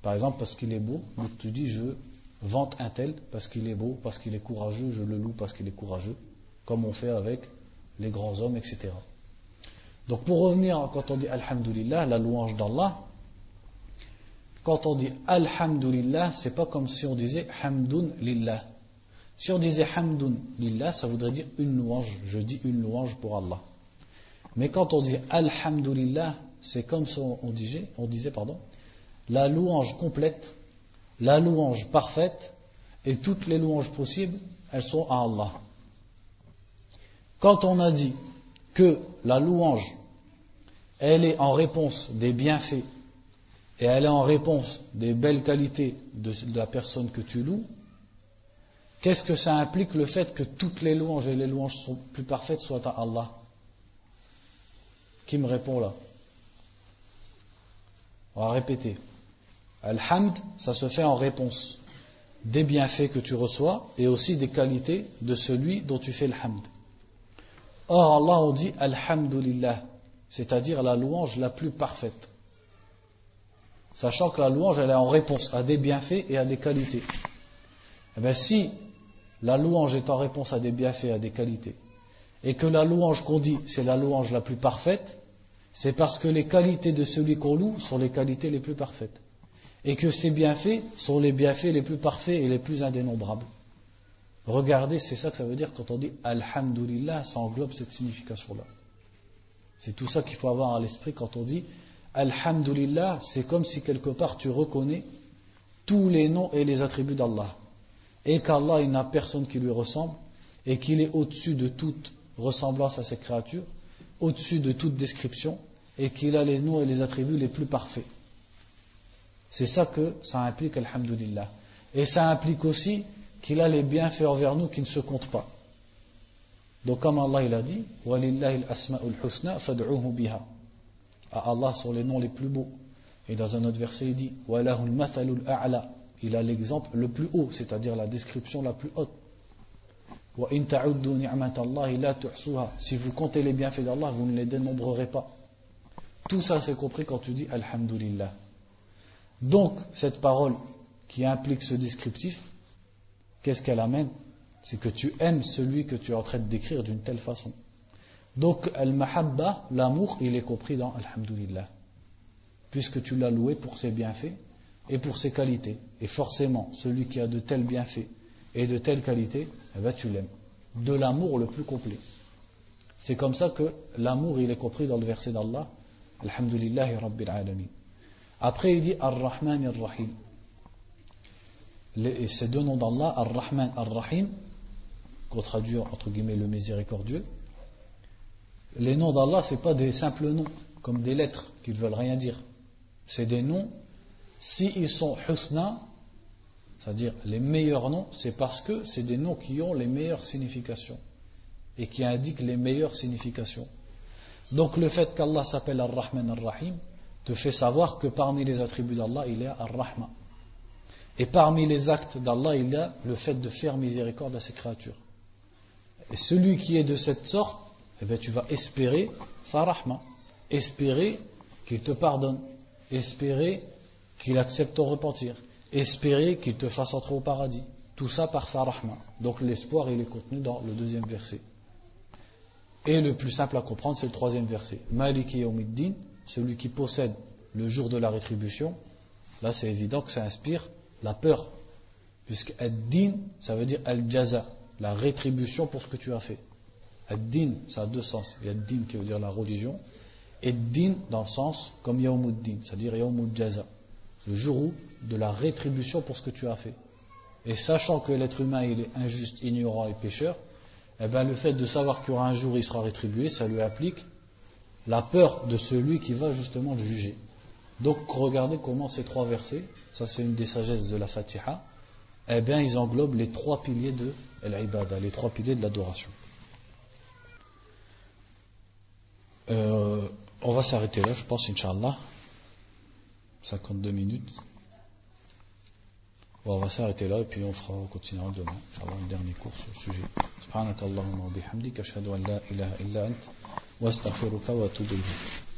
Par exemple, parce qu'il est beau, donc tu dis je vante un tel parce qu'il est beau, parce qu'il est courageux, je le loue parce qu'il est courageux, comme on fait avec les grands hommes, etc. Donc pour revenir, quand on dit Alhamdulillah, la louange d'Allah, quand on dit Alhamdulillah, c'est pas comme si on disait Hamdun Lillah. Si on disait hamdun lillah, ça voudrait dire une louange. Je dis une louange pour Allah. Mais quand on dit alhamdulillah, c'est comme si on disait, on disait pardon, la louange complète, la louange parfaite et toutes les louanges possibles, elles sont à Allah. Quand on a dit que la louange, elle est en réponse des bienfaits et elle est en réponse des belles qualités de la personne que tu loues, Qu'est-ce que ça implique le fait que toutes les louanges et les louanges plus parfaites soient à Allah? Qui me répond là? On va répéter. Alhamd, ça se fait en réponse des bienfaits que tu reçois et aussi des qualités de celui dont tu fais le hamd. Or, Allah on dit Alhamdulillah, c'est-à-dire la louange la plus parfaite. Sachant que la louange, elle est en réponse à des bienfaits et à des qualités. Eh bien, si la louange est en réponse à des bienfaits, à des qualités, et que la louange qu'on dit, c'est la louange la plus parfaite, c'est parce que les qualités de celui qu'on loue sont les qualités les plus parfaites. Et que ces bienfaits sont les bienfaits les plus parfaits et les plus indénombrables. Regardez, c'est ça que ça veut dire quand on dit Alhamdulillah, ça englobe cette signification-là. C'est tout ça qu'il faut avoir à l'esprit quand on dit Alhamdulillah, c'est comme si quelque part tu reconnais tous les noms et les attributs d'Allah et qu'Allah il n'a personne qui lui ressemble et qu'il est au-dessus de toute ressemblance à ses créatures, au-dessus de toute description et qu'il a les noms et les attributs les plus parfaits. C'est ça que ça implique, alhamdulillah. Et ça implique aussi qu'il a les bienfaits envers nous qui ne se comptent pas. Donc comme Allah il a dit, À Allah sont les noms les plus beaux. Et dans un autre verset il dit, Il a l'exemple le plus haut, c'est-à-dire la description la plus haute. Si vous comptez les bienfaits d'Allah, vous ne les dénombrerez pas. Tout ça c'est compris quand tu dis Alhamdulillah. Donc cette parole qui implique ce descriptif, qu'est-ce qu'elle amène? C'est que tu aimes celui que tu es en train de décrire d'une telle façon. Donc al-mahabba, l'amour, il est compris dans Alhamdulillah. Puisque tu l'as loué pour ses bienfaits et pour ses qualités. Et forcément, celui qui a de tels bienfaits et de telles qualités, eh ben, tu l'aimes. De l'amour le plus complet. C'est comme ça que l'amour, il est compris dans le verset d'Allah. Alhamdulillahi Rabbil Alamin. Après, il dit Ar-Rahman Ar-Rahim. Ces deux noms d'Allah, Ar-Rahman Ar-Rahim, qu'on traduit entre guillemets le miséricordieux. Les noms d'Allah, ce pas des simples noms, comme des lettres qui ne veulent rien dire. C'est des noms, s'ils ils sont husna, c'est-à-dire les meilleurs noms, c'est parce que c'est des noms qui ont les meilleures significations et qui indiquent les meilleures significations. Donc le fait qu'Allah s'appelle Ar-Rahman Ar-Rahim te fait savoir que parmi les attributs d'Allah, il y a Ar-Rahman. Et parmi les actes d'Allah, il y a le fait de faire miséricorde à ses créatures. Et celui qui est de cette sorte, eh bien, tu vas espérer sa rahma, espérer qu'il te pardonne, espérer qu'il accepte ton repentir, espérer qu'il te fasse entrer au paradis. Tout ça par sa rahma. Donc l'espoir, il est contenu dans le deuxième verset. Et le plus simple à comprendre, c'est le troisième verset. Maliki yawmiddin, celui qui possède le jour de la rétribution. Là, c'est évident que ça inspire la peur. Puisque ad-din, ça veut dire al-jaza, la rétribution pour ce que tu as fait. Ad-din, ça a deux sens. Il y a ad-din qui veut dire la religion, et din dans le sens comme yawmuddin, c'est-à-dire yawmud jaza, le jour de la rétribution pour ce que tu as fait. Et sachant que l'être humain il est injuste, ignorant et pécheur, eh bien le fait de savoir qu'il y aura un jour il sera rétribué, ça lui applique la peur de celui qui va justement le juger. Donc regardez comment ces trois versets, ça c'est une des sagesses de la Fatiha, eh bien ils englobent les trois piliers de l'ibada, les trois piliers de l'adoration. Euh, on va s'arrêter là, je pense, Inch'Allah. 52 minutes. On va s'arrêter là et puis on fera, continuera demain. Inch'Allah, une dernier course sur le sujet. Subhanakallahumma ashhadu an ilaha illa. وأستغفرك وأتوب إليك.